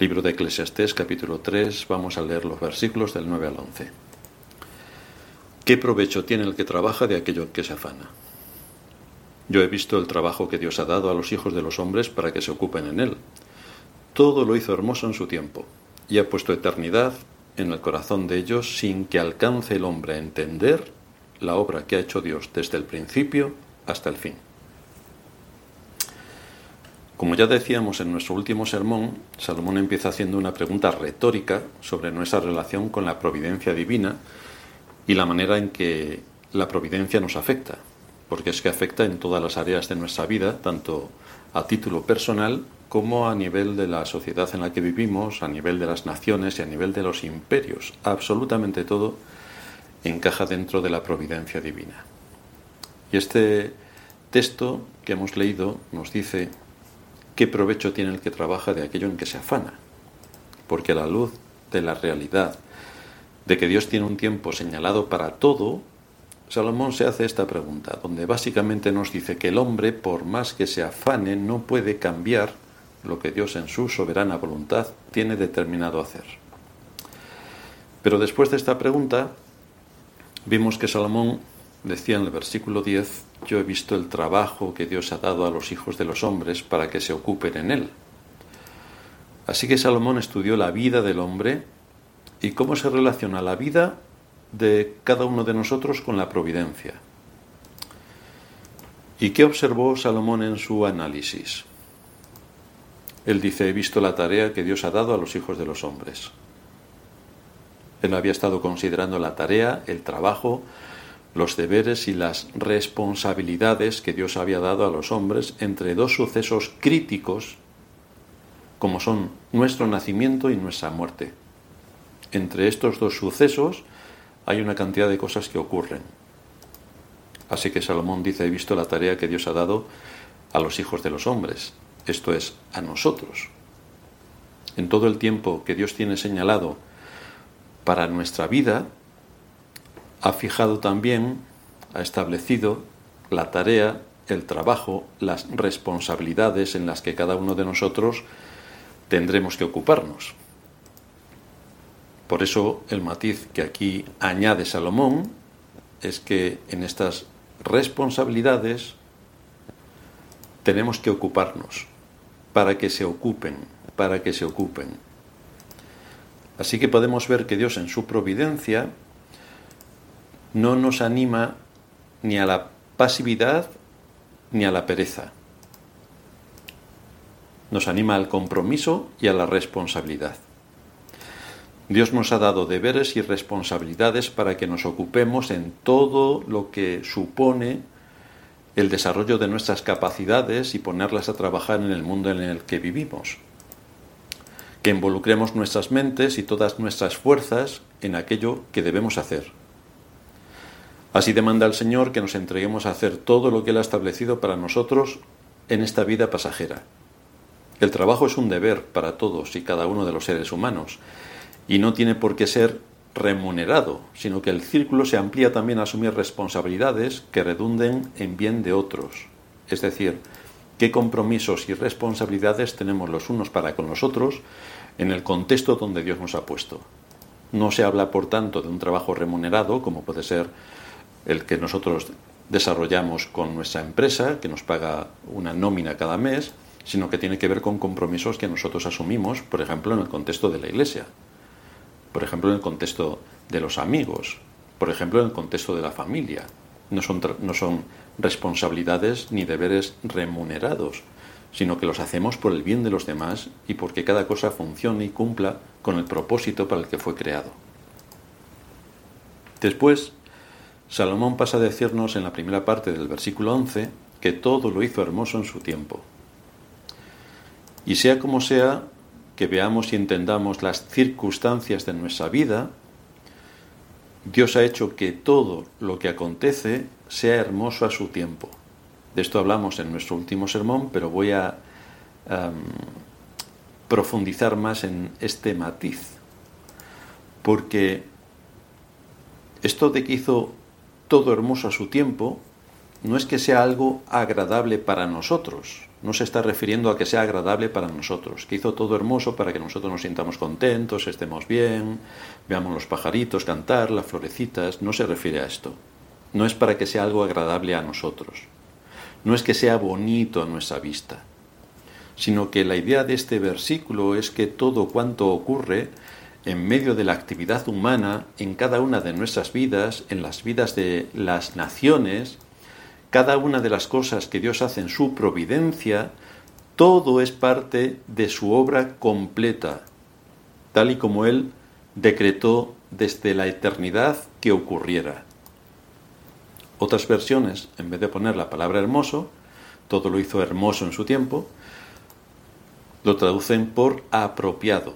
Libro de Eclesiastés, capítulo 3, vamos a leer los versículos del 9 al 11. ¿Qué provecho tiene el que trabaja de aquello que se afana? Yo he visto el trabajo que Dios ha dado a los hijos de los hombres para que se ocupen en él. Todo lo hizo hermoso en su tiempo, y ha puesto eternidad en el corazón de ellos sin que alcance el hombre a entender la obra que ha hecho Dios desde el principio hasta el fin. Como ya decíamos en nuestro último sermón, Salomón empieza haciendo una pregunta retórica sobre nuestra relación con la providencia divina y la manera en que la providencia nos afecta, porque es que afecta en todas las áreas de nuestra vida, tanto a título personal como a nivel de la sociedad en la que vivimos, a nivel de las naciones y a nivel de los imperios. Absolutamente todo encaja dentro de la providencia divina. Y este texto que hemos leído nos dice ¿Qué provecho tiene el que trabaja de aquello en que se afana? Porque a la luz de la realidad de que Dios tiene un tiempo señalado para todo, Salomón se hace esta pregunta, donde básicamente nos dice que el hombre, por más que se afane, no puede cambiar lo que Dios en su soberana voluntad tiene determinado hacer. Pero después de esta pregunta, vimos que Salomón decía en el versículo 10, yo he visto el trabajo que Dios ha dado a los hijos de los hombres para que se ocupen en él. Así que Salomón estudió la vida del hombre y cómo se relaciona la vida de cada uno de nosotros con la providencia. ¿Y qué observó Salomón en su análisis? Él dice, he visto la tarea que Dios ha dado a los hijos de los hombres. Él había estado considerando la tarea, el trabajo, los deberes y las responsabilidades que Dios había dado a los hombres entre dos sucesos críticos como son nuestro nacimiento y nuestra muerte. Entre estos dos sucesos hay una cantidad de cosas que ocurren. Así que Salomón dice, he visto la tarea que Dios ha dado a los hijos de los hombres, esto es, a nosotros. En todo el tiempo que Dios tiene señalado para nuestra vida, ha fijado también, ha establecido la tarea, el trabajo, las responsabilidades en las que cada uno de nosotros tendremos que ocuparnos. Por eso el matiz que aquí añade Salomón es que en estas responsabilidades tenemos que ocuparnos para que se ocupen, para que se ocupen. Así que podemos ver que Dios en su providencia no nos anima ni a la pasividad ni a la pereza. Nos anima al compromiso y a la responsabilidad. Dios nos ha dado deberes y responsabilidades para que nos ocupemos en todo lo que supone el desarrollo de nuestras capacidades y ponerlas a trabajar en el mundo en el que vivimos. Que involucremos nuestras mentes y todas nuestras fuerzas en aquello que debemos hacer Así demanda el Señor que nos entreguemos a hacer todo lo que Él ha establecido para nosotros en esta vida pasajera. El trabajo es un deber para todos y cada uno de los seres humanos, y no tiene por qué ser remunerado, sino que el círculo se amplía también a asumir responsabilidades que redunden en bien de otros. Es decir, qué compromisos y responsabilidades tenemos los unos para con los otros en el contexto donde Dios nos ha puesto. No se habla, por tanto, de un trabajo remunerado, como puede ser el que nosotros desarrollamos con nuestra empresa, que nos paga una nómina cada mes, sino que tiene que ver con compromisos que nosotros asumimos, por ejemplo, en el contexto de la iglesia, por ejemplo, en el contexto de los amigos, por ejemplo, en el contexto de la familia. No son, no son responsabilidades ni deberes remunerados, sino que los hacemos por el bien de los demás y porque cada cosa funcione y cumpla con el propósito para el que fue creado. Después, Salomón pasa a decirnos en la primera parte del versículo 11 que todo lo hizo hermoso en su tiempo. Y sea como sea que veamos y entendamos las circunstancias de nuestra vida, Dios ha hecho que todo lo que acontece sea hermoso a su tiempo. De esto hablamos en nuestro último sermón, pero voy a profundizar más en este matiz. Porque esto de que hizo todo hermoso a su tiempo, no es que sea algo agradable para nosotros, no se está refiriendo a que sea agradable para nosotros, que hizo todo hermoso para que nosotros nos sintamos contentos, estemos bien, veamos los pajaritos cantar, las florecitas, no se refiere a esto. No es para que sea algo agradable a nosotros, no es que sea bonito a nuestra vista, sino que la idea de este versículo es que todo cuanto ocurre en medio de la actividad humana, en cada una de nuestras vidas, en las vidas de las naciones, cada una de las cosas que Dios hace en su providencia, todo es parte de su obra completa, tal y como Él decretó desde la eternidad que ocurriera. Otras versiones, en vez de poner la palabra hermoso, todo lo hizo hermoso en su tiempo, lo traducen por apropiado.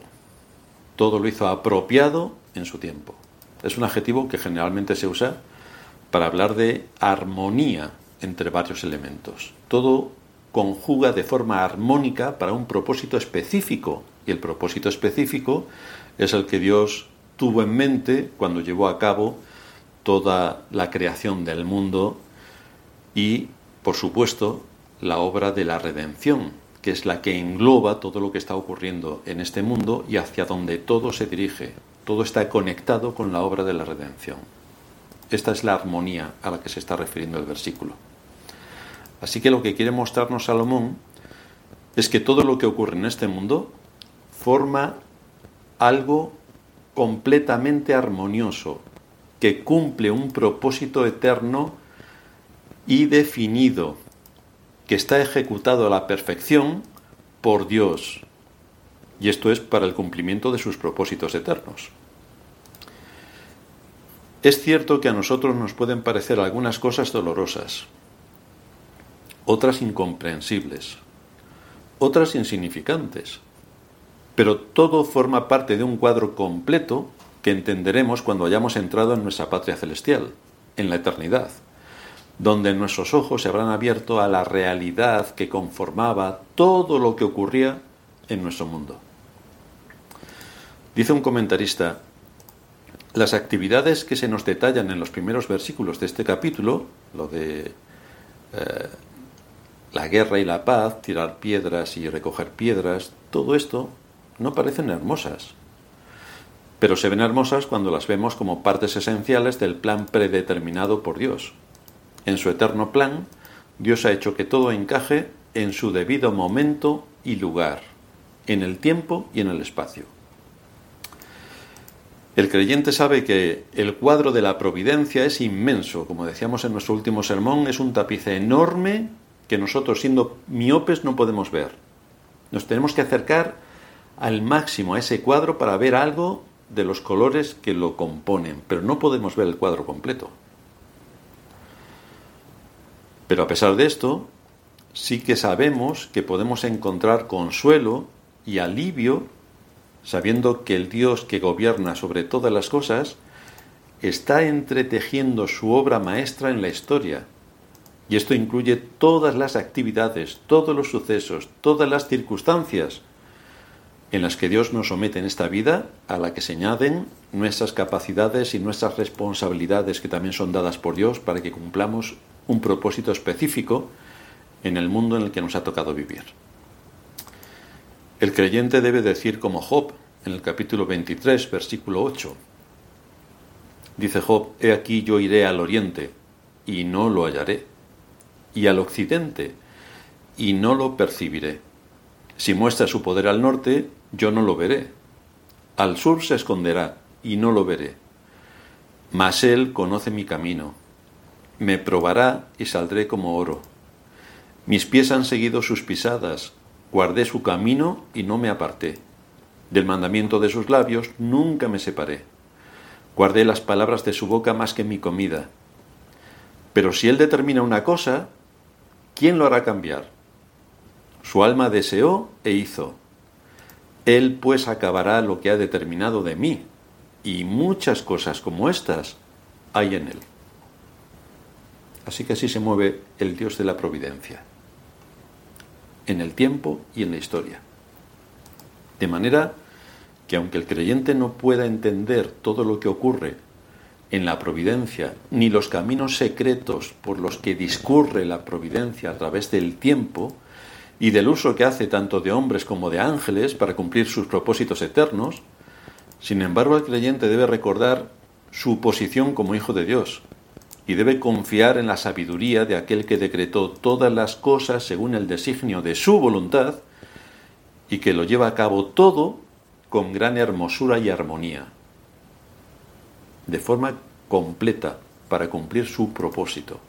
Todo lo hizo apropiado en su tiempo. Es un adjetivo que generalmente se usa para hablar de armonía entre varios elementos. Todo conjuga de forma armónica para un propósito específico y el propósito específico es el que Dios tuvo en mente cuando llevó a cabo toda la creación del mundo y, por supuesto, la obra de la redención, que es la que engloba todo lo que está ocurriendo en este mundo y hacia donde todo se dirige. Todo está conectado con la obra de la redención. Esta es la armonía a la que se está refiriendo el versículo. Así que lo que quiere mostrarnos Salomón es que todo lo que ocurre en este mundo forma algo completamente armonioso, que cumple un propósito eterno y definido, que está ejecutado a la perfección por Dios. Y esto es para el cumplimiento de sus propósitos eternos. Es cierto que a nosotros nos pueden parecer algunas cosas dolorosas, otras incomprensibles, otras insignificantes, pero todo forma parte de un cuadro completo que entenderemos cuando hayamos entrado en nuestra patria celestial, en la eternidad, donde nuestros ojos se habrán abierto a la realidad que conformaba todo lo que ocurría en nuestro mundo. Dice un comentarista, las actividades que se nos detallan en los primeros versículos de este capítulo, lo de eh, la guerra y la paz, tirar piedras y recoger piedras, todo esto no parecen hermosas, pero se ven hermosas cuando las vemos como partes esenciales del plan predeterminado por Dios. En su eterno plan, Dios ha hecho que todo encaje en su debido momento y lugar, en el tiempo y en el espacio. El creyente sabe que el cuadro de la providencia es inmenso, como decíamos en nuestro último sermón, es un tapiz enorme que nosotros siendo miopes no podemos ver. Nos tenemos que acercar al máximo a ese cuadro para ver algo de los colores que lo componen, pero no podemos ver el cuadro completo. Pero a pesar de esto, sí que sabemos que podemos encontrar consuelo y alivio sabiendo que el Dios que gobierna sobre todas las cosas está entretejiendo su obra maestra en la historia. Y esto incluye todas las actividades, todos los sucesos, todas las circunstancias en las que Dios nos somete en esta vida, a la que se añaden nuestras capacidades y nuestras responsabilidades que también son dadas por Dios para que cumplamos un propósito específico en el mundo en el que nos ha tocado vivir. El creyente debe decir como Job en el capítulo 23, versículo 8. Dice Job, He aquí yo iré al oriente y no lo hallaré, y al occidente y no lo percibiré. Si muestra su poder al norte, yo no lo veré. Al sur se esconderá, y no lo veré. Mas él conoce mi camino. Me probará y saldré como oro. Mis pies han seguido sus pisadas, guardé su camino y no me aparté. Del mandamiento de sus labios nunca me separé. Guardé las palabras de su boca más que mi comida. Pero si él determina una cosa, ¿quién lo hará cambiar? Su alma deseó e hizo él pues acabará lo que ha determinado de mí, y muchas cosas como estas hay en Él. Así que así se mueve el Dios de la providencia, en el tiempo y en la historia. De manera que aunque el creyente no pueda entender todo lo que ocurre en la providencia, ni los caminos secretos por los que discurre la providencia a través del tiempo, y del uso que hace tanto de hombres como de ángeles para cumplir sus propósitos eternos, sin embargo el creyente debe recordar su posición como hijo de Dios y debe confiar en la sabiduría de aquel que decretó todas las cosas según el designio de su voluntad y que lo lleva a cabo todo con gran hermosura y armonía, de forma completa para cumplir su propósito.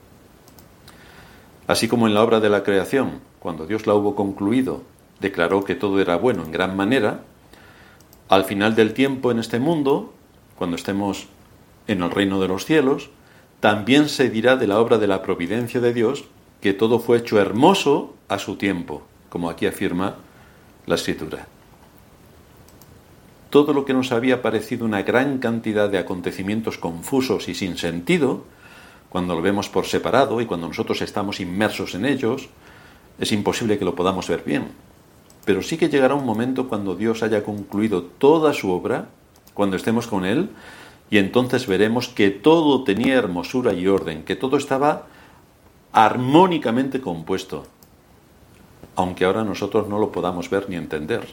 Así como en la obra de la creación, cuando Dios la hubo concluido, declaró que todo era bueno en gran manera, al final del tiempo en este mundo, cuando estemos en el reino de los cielos, también se dirá de la obra de la providencia de Dios que todo fue hecho hermoso a su tiempo, como aquí afirma la escritura. Todo lo que nos había parecido una gran cantidad de acontecimientos confusos y sin sentido, cuando lo vemos por separado y cuando nosotros estamos inmersos en ellos, es imposible que lo podamos ver bien. Pero sí que llegará un momento cuando Dios haya concluido toda su obra, cuando estemos con Él, y entonces veremos que todo tenía hermosura y orden, que todo estaba armónicamente compuesto, aunque ahora nosotros no lo podamos ver ni entender.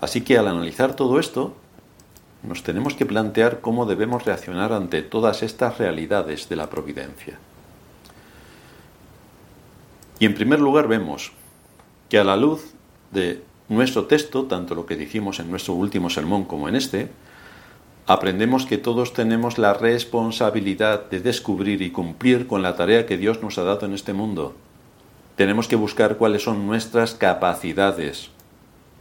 Así que al analizar todo esto, nos tenemos que plantear cómo debemos reaccionar ante todas estas realidades de la providencia. Y en primer lugar vemos que a la luz de nuestro texto, tanto lo que dijimos en nuestro último sermón como en este, aprendemos que todos tenemos la responsabilidad de descubrir y cumplir con la tarea que Dios nos ha dado en este mundo. Tenemos que buscar cuáles son nuestras capacidades,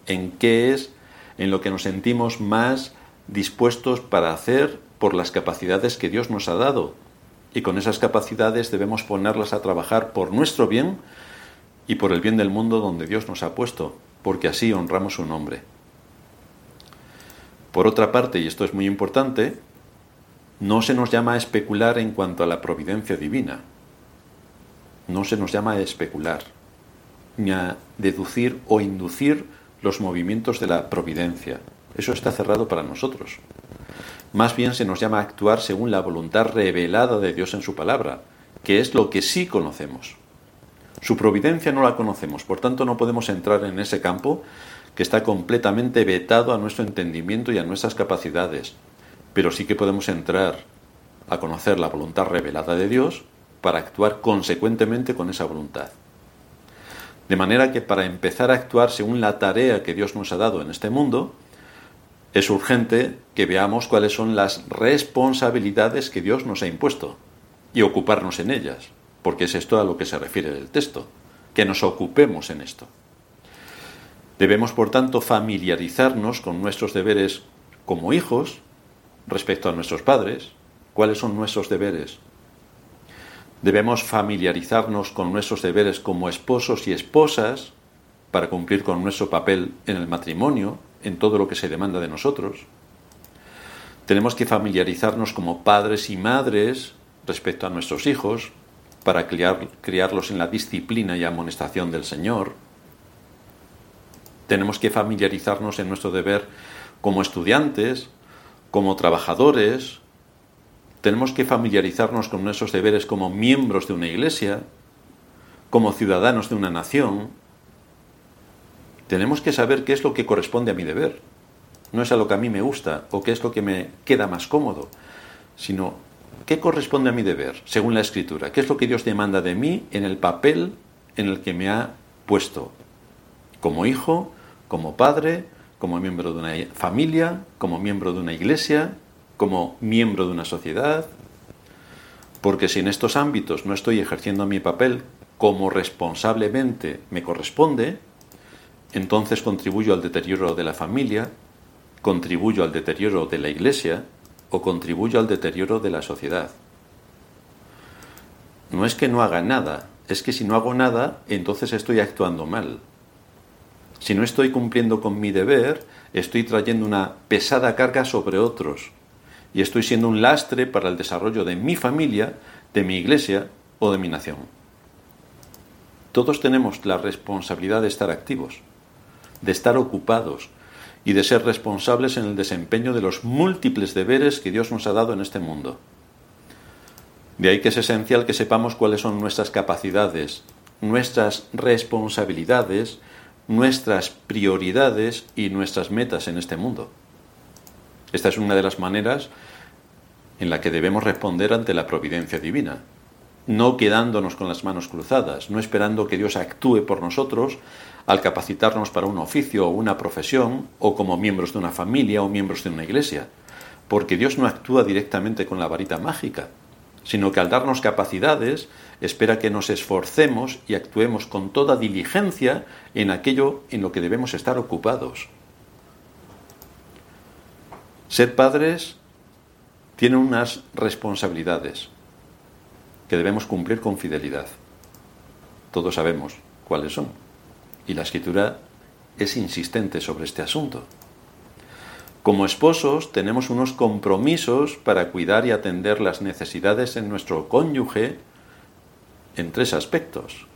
en qué es en lo que nos sentimos más dispuestos para hacer por las capacidades que Dios nos ha dado y con esas capacidades debemos ponerlas a trabajar por nuestro bien y por el bien del mundo donde Dios nos ha puesto, porque así honramos su nombre. Por otra parte, y esto es muy importante, no se nos llama a especular en cuanto a la providencia divina. No se nos llama a especular, ni a deducir o inducir los movimientos de la providencia. Eso está cerrado para nosotros. Más bien se nos llama a actuar según la voluntad revelada de Dios en su palabra, que es lo que sí conocemos. Su providencia no la conocemos, por tanto no podemos entrar en ese campo que está completamente vetado a nuestro entendimiento y a nuestras capacidades, pero sí que podemos entrar a conocer la voluntad revelada de Dios para actuar consecuentemente con esa voluntad. De manera que para empezar a actuar según la tarea que Dios nos ha dado en este mundo, es urgente que veamos cuáles son las responsabilidades que Dios nos ha impuesto y ocuparnos en ellas, porque es esto a lo que se refiere el texto, que nos ocupemos en esto. Debemos, por tanto, familiarizarnos con nuestros deberes como hijos respecto a nuestros padres. ¿Cuáles son nuestros deberes? Debemos familiarizarnos con nuestros deberes como esposos y esposas para cumplir con nuestro papel en el matrimonio en todo lo que se demanda de nosotros. Tenemos que familiarizarnos como padres y madres respecto a nuestros hijos para criarlos en la disciplina y amonestación del Señor. Tenemos que familiarizarnos en nuestro deber como estudiantes, como trabajadores. Tenemos que familiarizarnos con nuestros deberes como miembros de una iglesia, como ciudadanos de una nación, tenemos que saber qué es lo que corresponde a mi deber. No es a lo que a mí me gusta o qué es lo que me queda más cómodo, sino qué corresponde a mi deber, según la escritura, qué es lo que Dios demanda de mí en el papel en el que me ha puesto, como hijo, como padre, como miembro de una familia, como miembro de una iglesia, como miembro de una sociedad. Porque si en estos ámbitos no estoy ejerciendo mi papel como responsablemente me corresponde, entonces contribuyo al deterioro de la familia, contribuyo al deterioro de la iglesia o contribuyo al deterioro de la sociedad. No es que no haga nada, es que si no hago nada, entonces estoy actuando mal. Si no estoy cumpliendo con mi deber, estoy trayendo una pesada carga sobre otros y estoy siendo un lastre para el desarrollo de mi familia, de mi iglesia o de mi nación. Todos tenemos la responsabilidad de estar activos de estar ocupados y de ser responsables en el desempeño de los múltiples deberes que Dios nos ha dado en este mundo. De ahí que es esencial que sepamos cuáles son nuestras capacidades, nuestras responsabilidades, nuestras prioridades y nuestras metas en este mundo. Esta es una de las maneras en la que debemos responder ante la providencia divina, no quedándonos con las manos cruzadas, no esperando que Dios actúe por nosotros al capacitarnos para un oficio o una profesión, o como miembros de una familia o miembros de una iglesia, porque Dios no actúa directamente con la varita mágica, sino que al darnos capacidades espera que nos esforcemos y actuemos con toda diligencia en aquello en lo que debemos estar ocupados. Ser padres tiene unas responsabilidades que debemos cumplir con fidelidad. Todos sabemos cuáles son. Y la escritura es insistente sobre este asunto. Como esposos tenemos unos compromisos para cuidar y atender las necesidades en nuestro cónyuge en tres aspectos.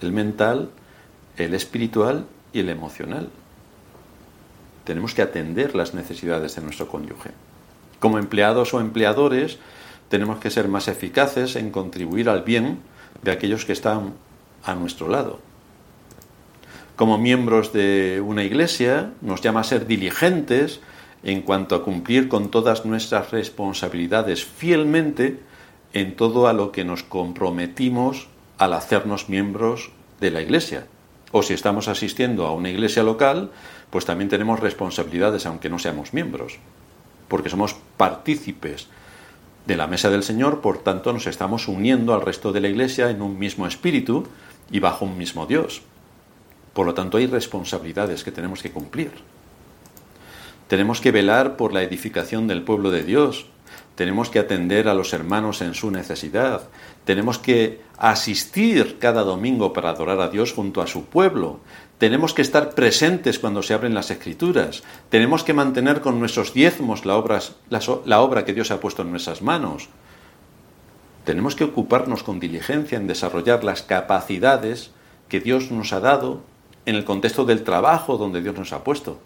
El mental, el espiritual y el emocional. Tenemos que atender las necesidades de nuestro cónyuge. Como empleados o empleadores, tenemos que ser más eficaces en contribuir al bien de aquellos que están a nuestro lado. Como miembros de una iglesia, nos llama a ser diligentes en cuanto a cumplir con todas nuestras responsabilidades fielmente en todo a lo que nos comprometimos al hacernos miembros de la iglesia. O si estamos asistiendo a una iglesia local, pues también tenemos responsabilidades aunque no seamos miembros porque somos partícipes de la mesa del Señor, por tanto nos estamos uniendo al resto de la Iglesia en un mismo espíritu y bajo un mismo Dios. Por lo tanto hay responsabilidades que tenemos que cumplir. Tenemos que velar por la edificación del pueblo de Dios, tenemos que atender a los hermanos en su necesidad, tenemos que asistir cada domingo para adorar a Dios junto a su pueblo, tenemos que estar presentes cuando se abren las escrituras, tenemos que mantener con nuestros diezmos la obra, que Dios ha puesto en nuestras manos, tenemos que ocuparnos con diligencia en desarrollar las capacidades que Dios nos ha dado en el contexto del trabajo donde Dios nos ha puesto,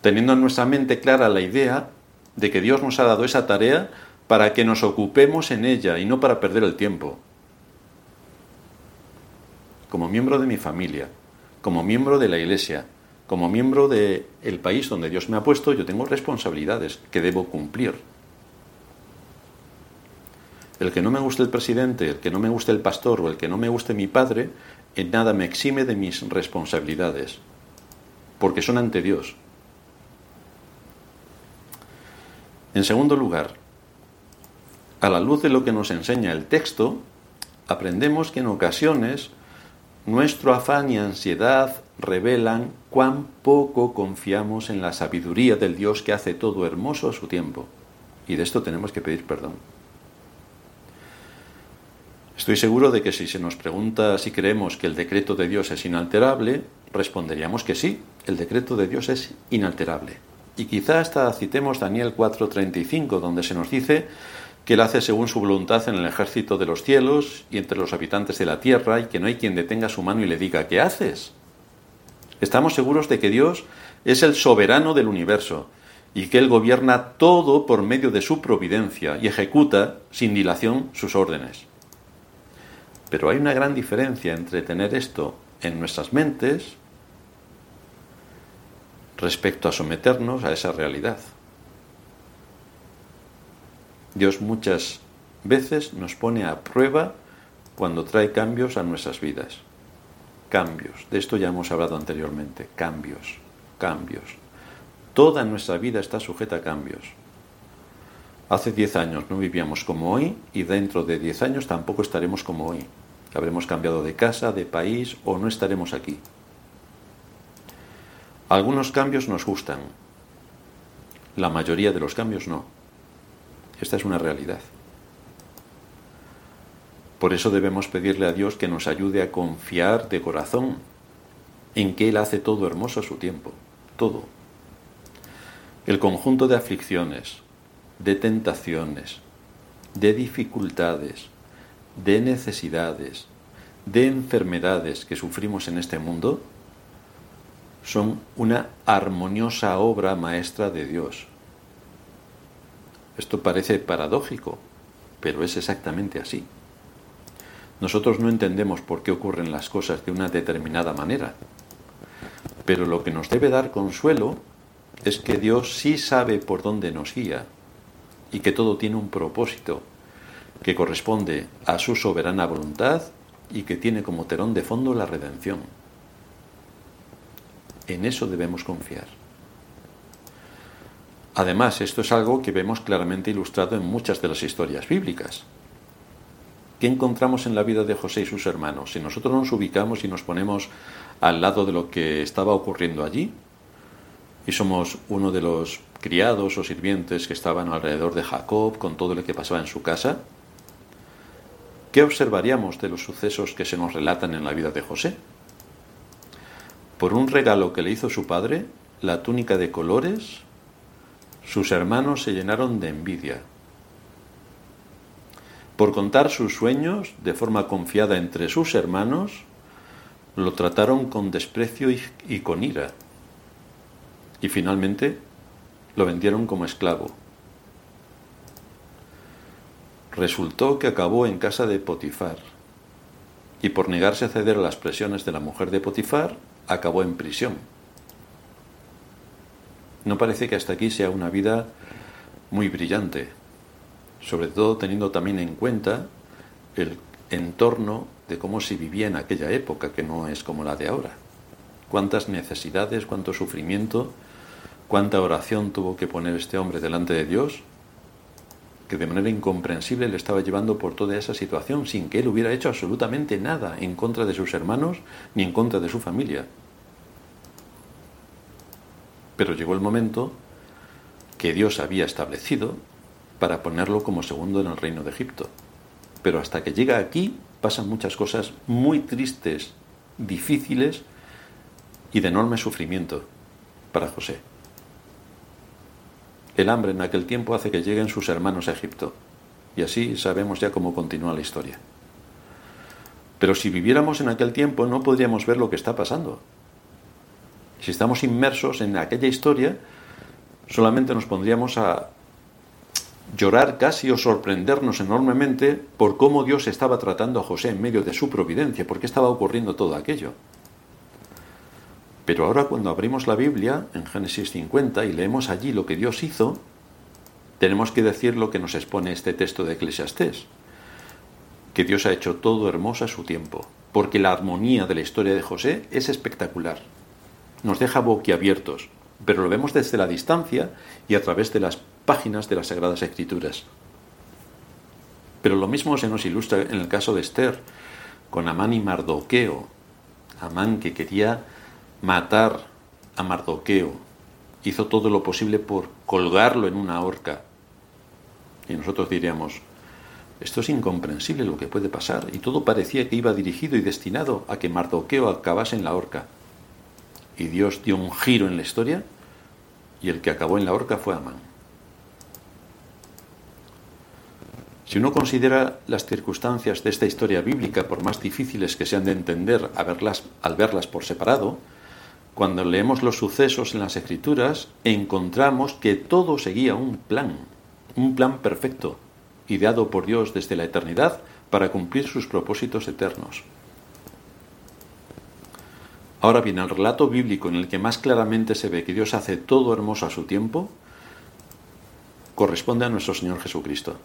teniendo en nuestra mente clara la idea de que Dios nos ha dado esa tarea para que nos ocupemos en ella y no para perder el tiempo. Como miembro de mi familia, como miembro de la Iglesia, como miembro del país donde Dios me ha puesto, yo tengo responsabilidades que debo cumplir. El que no me guste el presidente, el que no me guste el pastor o el que no me guste mi padre, en nada me exime de mis responsabilidades, porque son ante Dios. En segundo lugar, a la luz de lo que nos enseña el texto, aprendemos que en ocasiones nuestro afán y ansiedad revelan cuán poco confiamos en la sabiduría del Dios que hace todo hermoso a su tiempo. Y de esto tenemos que pedir perdón. Estoy seguro de que si se nos pregunta si creemos que el decreto de Dios es inalterable, responderíamos que sí, el decreto de Dios es inalterable. Y quizá hasta citemos Daniel 4:35, donde se nos dice que Él hace según su voluntad en el ejército de los cielos y entre los habitantes de la tierra, y que no hay quien detenga su mano y le diga, ¿qué haces? Estamos seguros de que Dios es el soberano del universo y que Él gobierna todo por medio de su providencia y ejecuta sin dilación sus órdenes. Pero hay una gran diferencia entre tener esto en nuestras mentes respecto a someternos a esa realidad. Dios muchas veces nos pone a prueba cuando trae cambios a nuestras vidas. Cambios. De esto ya hemos hablado anteriormente. Cambios. Cambios. Toda nuestra vida está sujeta a cambios. Hace diez años no vivíamos como hoy y dentro de diez años tampoco estaremos como hoy. Habremos cambiado de casa, de país o no estaremos aquí. Algunos cambios nos gustan, la mayoría de los cambios no. Esta es una realidad. Por eso debemos pedirle a Dios que nos ayude a confiar de corazón en que Él hace todo hermoso a su tiempo, todo. El conjunto de aflicciones, de tentaciones, de dificultades, de necesidades, de enfermedades que sufrimos en este mundo, son una armoniosa obra maestra de Dios. Esto parece paradójico, pero es exactamente así. Nosotros no entendemos por qué ocurren las cosas de una determinada manera, pero lo que nos debe dar consuelo es que Dios sí sabe por dónde nos guía y que todo tiene un propósito que corresponde a su soberana voluntad y que tiene como telón de fondo la redención. En eso debemos confiar. Además, esto es algo que vemos claramente ilustrado en muchas de las historias bíblicas. ¿Qué encontramos en la vida de José y sus hermanos? Si nosotros nos ubicamos y nos ponemos al lado de lo que estaba ocurriendo allí, y somos uno de los criados o sirvientes que estaban alrededor de Jacob con todo lo que pasaba en su casa, ¿qué observaríamos de los sucesos que se nos relatan en la vida de José? Por un regalo que le hizo su padre, la túnica de colores, sus hermanos se llenaron de envidia. Por contar sus sueños de forma confiada entre sus hermanos, lo trataron con desprecio y, con ira. Y finalmente lo vendieron como esclavo. Resultó que acabó en casa de Potifar y por negarse a ceder a las presiones de la mujer de Potifar, acabó en prisión. No parece que hasta aquí sea una vida muy brillante, sobre todo teniendo también en cuenta el entorno de cómo se vivía en aquella época, que no es como la de ahora. Cuántas necesidades, cuánto sufrimiento, cuánta oración tuvo que poner este hombre delante de Dios, que de manera incomprensible le estaba llevando por toda esa situación sin que él hubiera hecho absolutamente nada en contra de sus hermanos ni en contra de su familia. Pero llegó el momento que Dios había establecido para ponerlo como segundo en el reino de Egipto. Pero hasta que llega aquí pasan muchas cosas muy tristes, difíciles y de enorme sufrimiento para José. El hambre en aquel tiempo hace que lleguen sus hermanos a Egipto. Y así sabemos ya cómo continúa la historia. Pero si viviéramos en aquel tiempo no podríamos ver lo que está pasando. Si estamos inmersos en aquella historia, solamente nos pondríamos a llorar casi o sorprendernos enormemente por cómo Dios estaba tratando a José en medio de su providencia, por qué estaba ocurriendo todo aquello. Pero ahora cuando abrimos la Biblia en Génesis 50 y leemos allí lo que Dios hizo, tenemos que decir lo que nos expone este texto de Eclesiastés, que Dios ha hecho todo hermoso a su tiempo, porque la armonía de la historia de José es espectacular nos deja boquiabiertos, pero lo vemos desde la distancia y a través de las páginas de las Sagradas Escrituras. Pero lo mismo se nos ilustra en el caso de Esther, con Amán y Mardoqueo. Amán que quería matar a Mardoqueo, hizo todo lo posible por colgarlo en una horca. Y nosotros diríamos, esto es incomprensible lo que puede pasar, y todo parecía que iba dirigido y destinado a que Mardoqueo acabase en la horca y Dios dio un giro en la historia y el que acabó en la horca fue Amán. Si uno considera las circunstancias de esta historia bíblica, por más difíciles que sean de entender verlas, al verlas por separado, cuando leemos los sucesos en las escrituras, encontramos que todo seguía un plan, un plan perfecto, ideado por Dios desde la eternidad para cumplir sus propósitos eternos. Ahora bien, el relato bíblico en el que más claramente se ve que Dios hace todo hermoso a su tiempo, corresponde a nuestro Señor Jesucristo.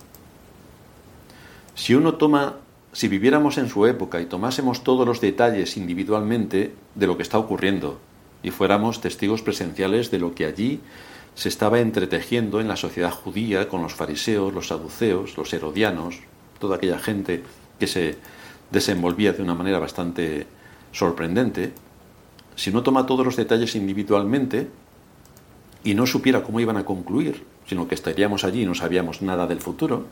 Si uno toma, si viviéramos en su época y tomásemos todos los detalles individualmente de lo que está ocurriendo y fuéramos testigos presenciales de lo que allí se estaba entretejiendo en la sociedad judía con los fariseos, los saduceos, los herodianos, toda aquella gente que se desenvolvía de una manera bastante sorprendente, si no toma todos los detalles individualmente y no supiera cómo iban a concluir, sino que estaríamos allí y no sabíamos nada del futuro,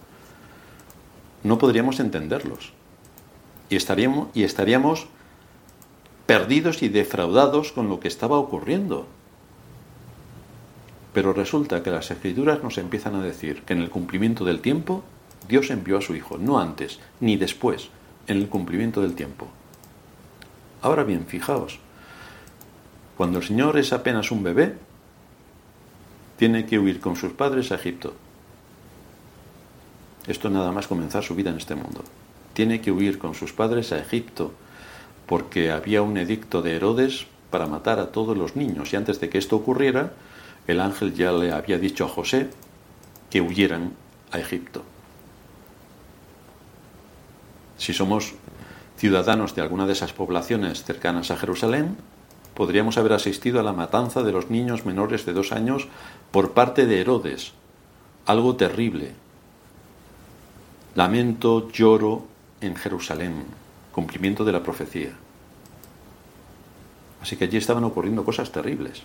no podríamos entenderlos. Y estaríamos, y estaríamos perdidos y defraudados con lo que estaba ocurriendo. Pero resulta que las escrituras nos empiezan a decir que en el cumplimiento del tiempo Dios envió a su Hijo, no antes ni después, en el cumplimiento del tiempo. Ahora bien, fijaos, Cuando el Señor es apenas un bebé, tiene que huir con sus padres a Egipto. Esto nada más comenzar su vida en este mundo. Tiene que huir con sus padres a Egipto, porque había un edicto de Herodes para matar a todos los niños, y antes de que esto ocurriera, el ángel ya le había dicho a José que huyeran a Egipto. Si somos ciudadanos de alguna de esas poblaciones cercanas a Jerusalén, podríamos haber asistido a la matanza de los niños menores de dos años por parte de Herodes. Algo terrible. Lamento, lloro en Jerusalén. Cumplimiento de la profecía. Así que allí estaban ocurriendo cosas terribles.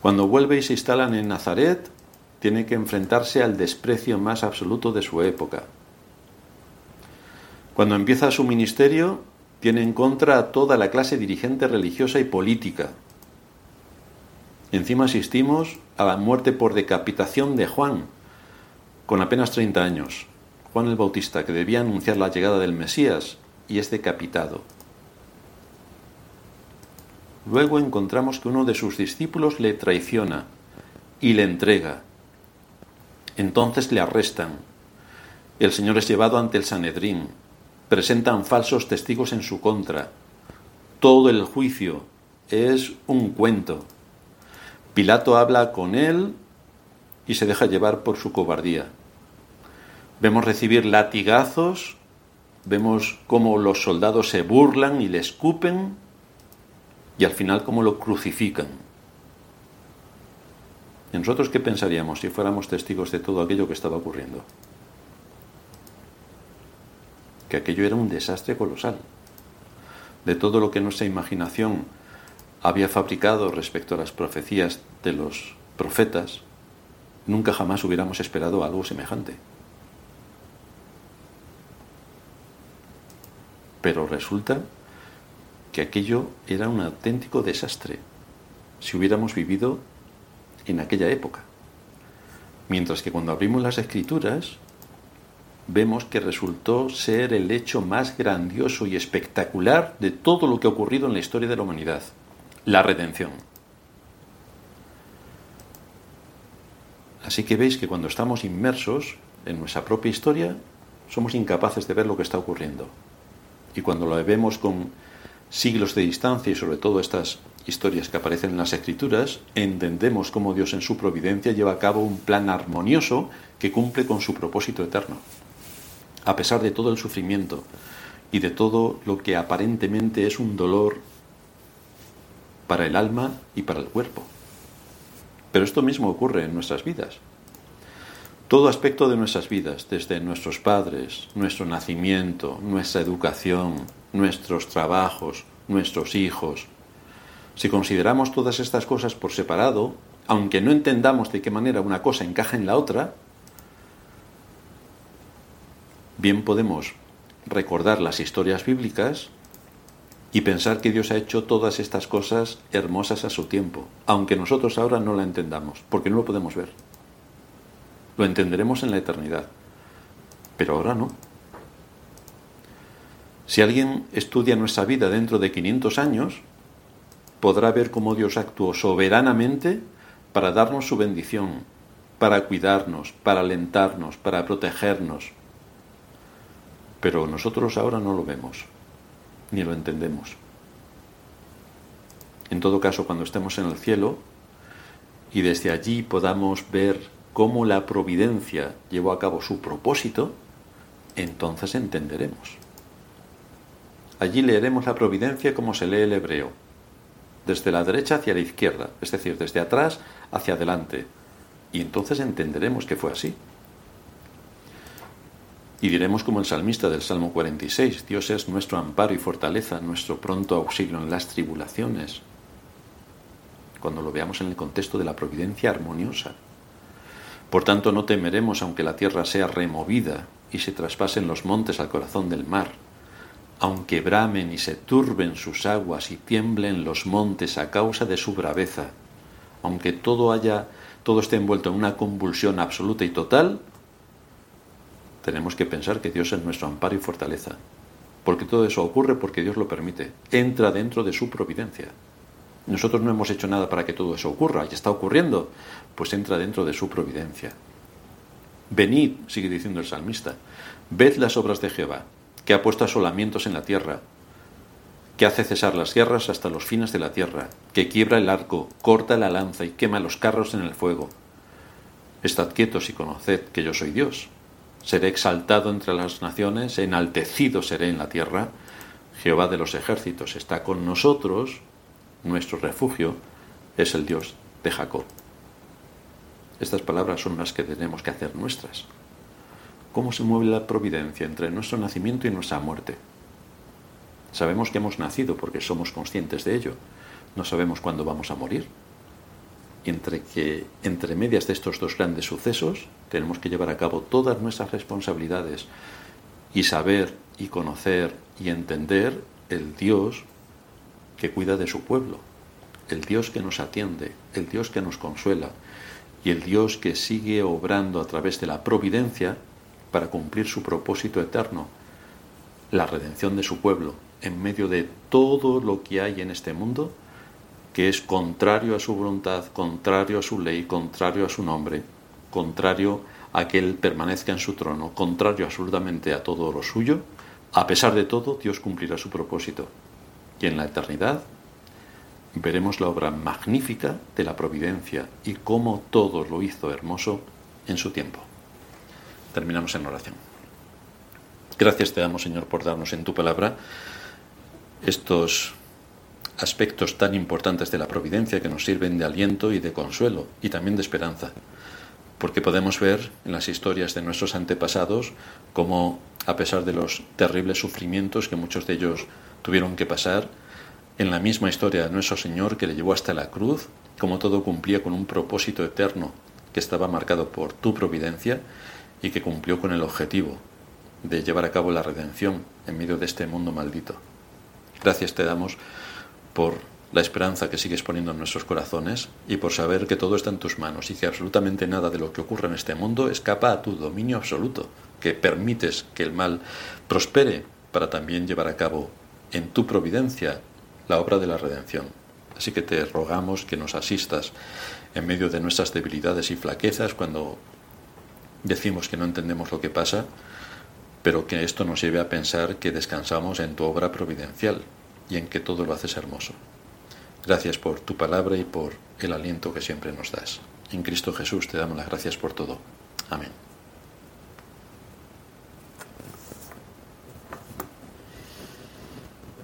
Cuando vuelve y se instalan en Nazaret, tiene que enfrentarse al desprecio más absoluto de su época. Cuando empieza su ministerio, tiene en contra a toda la clase dirigente religiosa y política. Encima asistimos a la muerte por decapitación de Juan, con apenas 30 años. Juan el Bautista, que debía anunciar la llegada del Mesías, y es decapitado. Luego encontramos que uno de sus discípulos le traiciona y le entrega. Entonces le arrestan. El Señor es llevado ante el Sanedrín. Presentan falsos testigos en su contra. Todo el juicio es un cuento. Pilato habla con él y se deja llevar por su cobardía. Vemos recibir latigazos, vemos cómo los soldados se burlan y le escupen y al final cómo lo crucifican. ¿Y nosotros qué pensaríamos si fuéramos testigos de todo aquello que estaba ocurriendo? Que aquello era un desastre colosal. De todo lo que nuestra imaginación había fabricado respecto a las profecías de los profetas, nunca jamás hubiéramos esperado algo semejante. Pero resulta que aquello era un auténtico desastre si hubiéramos vivido en aquella época. Mientras que cuando abrimos las escrituras, vemos que resultó ser el hecho más grandioso y espectacular de todo lo que ha ocurrido en la historia de la humanidad, la redención. Así que veis que cuando estamos inmersos en nuestra propia historia, somos incapaces de ver lo que está ocurriendo. Y cuando lo vemos con siglos de distancia y sobre todo estas historias que aparecen en las escrituras, entendemos cómo Dios en su providencia lleva a cabo un plan armonioso que cumple con su propósito eterno. A pesar de todo el sufrimiento y de todo lo que aparentemente es un dolor para el alma y para el cuerpo. Pero esto mismo ocurre en nuestras vidas. Todo aspecto de nuestras vidas, desde nuestros padres, nuestro nacimiento, nuestra educación, nuestros trabajos, nuestros hijos. Si consideramos todas estas cosas por separado, aunque no entendamos de qué manera una cosa encaja en la otra, bien podemos recordar las historias bíblicas y pensar que Dios ha hecho todas estas cosas hermosas a su tiempo, aunque nosotros ahora no la entendamos, porque no lo podemos ver. Lo entenderemos en la eternidad, pero ahora no. Si alguien estudia nuestra vida dentro de 500 años, podrá ver cómo Dios actuó soberanamente para darnos su bendición, para cuidarnos, para alentarnos, para protegernos. Pero nosotros ahora no lo vemos, ni lo entendemos. En todo caso, cuando estemos en el cielo y desde allí podamos ver cómo la providencia llevó a cabo su propósito, entonces entenderemos. Allí leeremos la providencia como se lee el hebreo, desde la derecha hacia la izquierda, es decir, desde atrás hacia adelante. Y entonces entenderemos que fue así. Y diremos como el salmista del Salmo 46, Dios es nuestro amparo y fortaleza, nuestro pronto auxilio en las tribulaciones, cuando lo veamos en el contexto de la providencia armoniosa. Por tanto, no temeremos aunque la tierra sea removida y se traspasen los montes al corazón del mar. Aunque bramen y se turben sus aguas y tiemblen los montes a causa de su braveza, aunque todo haya, todo esté envuelto en una convulsión absoluta y total, tenemos que pensar que Dios es nuestro amparo y fortaleza, porque todo eso ocurre porque Dios lo permite, entra dentro de su providencia. Nosotros no hemos hecho nada para que todo eso ocurra y está ocurriendo, pues entra dentro de su providencia. Venid, sigue diciendo el salmista, ved las obras de Jehová, que ha puesto asolamientos en la tierra, que hace cesar las guerras hasta los fines de la tierra, que quiebra el arco, corta la lanza y quema los carros en el fuego. Estad quietos y conoced que yo soy Dios. Seré exaltado entre las naciones, enaltecido seré en la tierra. Jehová de los ejércitos está con nosotros, nuestro refugio es el Dios de Jacob. Estas palabras son las que tenemos que hacer nuestras. ¿Cómo se mueve la providencia entre nuestro nacimiento y nuestra muerte? Sabemos que hemos nacido porque somos conscientes de ello. No sabemos cuándo vamos a morir. Y entre que entre medias de estos dos grandes sucesos tenemos que llevar a cabo todas nuestras responsabilidades y saber y conocer y entender el Dios que cuida de su pueblo, el Dios que nos atiende, el Dios que nos consuela y el Dios que sigue obrando a través de la providencia para cumplir su propósito eterno, la redención de su pueblo, en medio de todo lo que hay en este mundo que es contrario a su voluntad, contrario a su ley, contrario a su nombre, contrario a que Él permanezca en su trono, contrario absolutamente a todo lo suyo, a pesar de todo, Dios cumplirá su propósito. Y en la eternidad veremos la obra magnífica de la providencia y cómo todo lo hizo hermoso en su tiempo. Terminamos en oración. Gracias te damos, Señor, por darnos en tu palabra estos aspectos tan importantes de la providencia que nos sirven de aliento y de consuelo y también de esperanza. Porque podemos ver en las historias de nuestros antepasados cómo, a pesar de los terribles sufrimientos que muchos de ellos tuvieron que pasar, en la misma historia de nuestro Señor que le llevó hasta la cruz, como todo cumplía con un propósito eterno que estaba marcado por tu providencia y que cumplió con el objetivo de llevar a cabo la redención en medio de este mundo maldito. Gracias te damos por la esperanza que sigues poniendo en nuestros corazones y por saber que todo está en tus manos y que absolutamente nada de lo que ocurre en este mundo escapa a tu dominio absoluto, que permites que el mal prospere para también llevar a cabo en tu providencia la obra de la redención. Así que te rogamos que nos asistas en medio de nuestras debilidades y flaquezas cuando decimos que no entendemos lo que pasa, pero que esto nos lleve a pensar que descansamos en tu obra providencial y en que todo lo haces hermoso. Gracias por tu palabra y por el aliento que siempre nos das. En Cristo Jesús te damos las gracias por todo. Amén.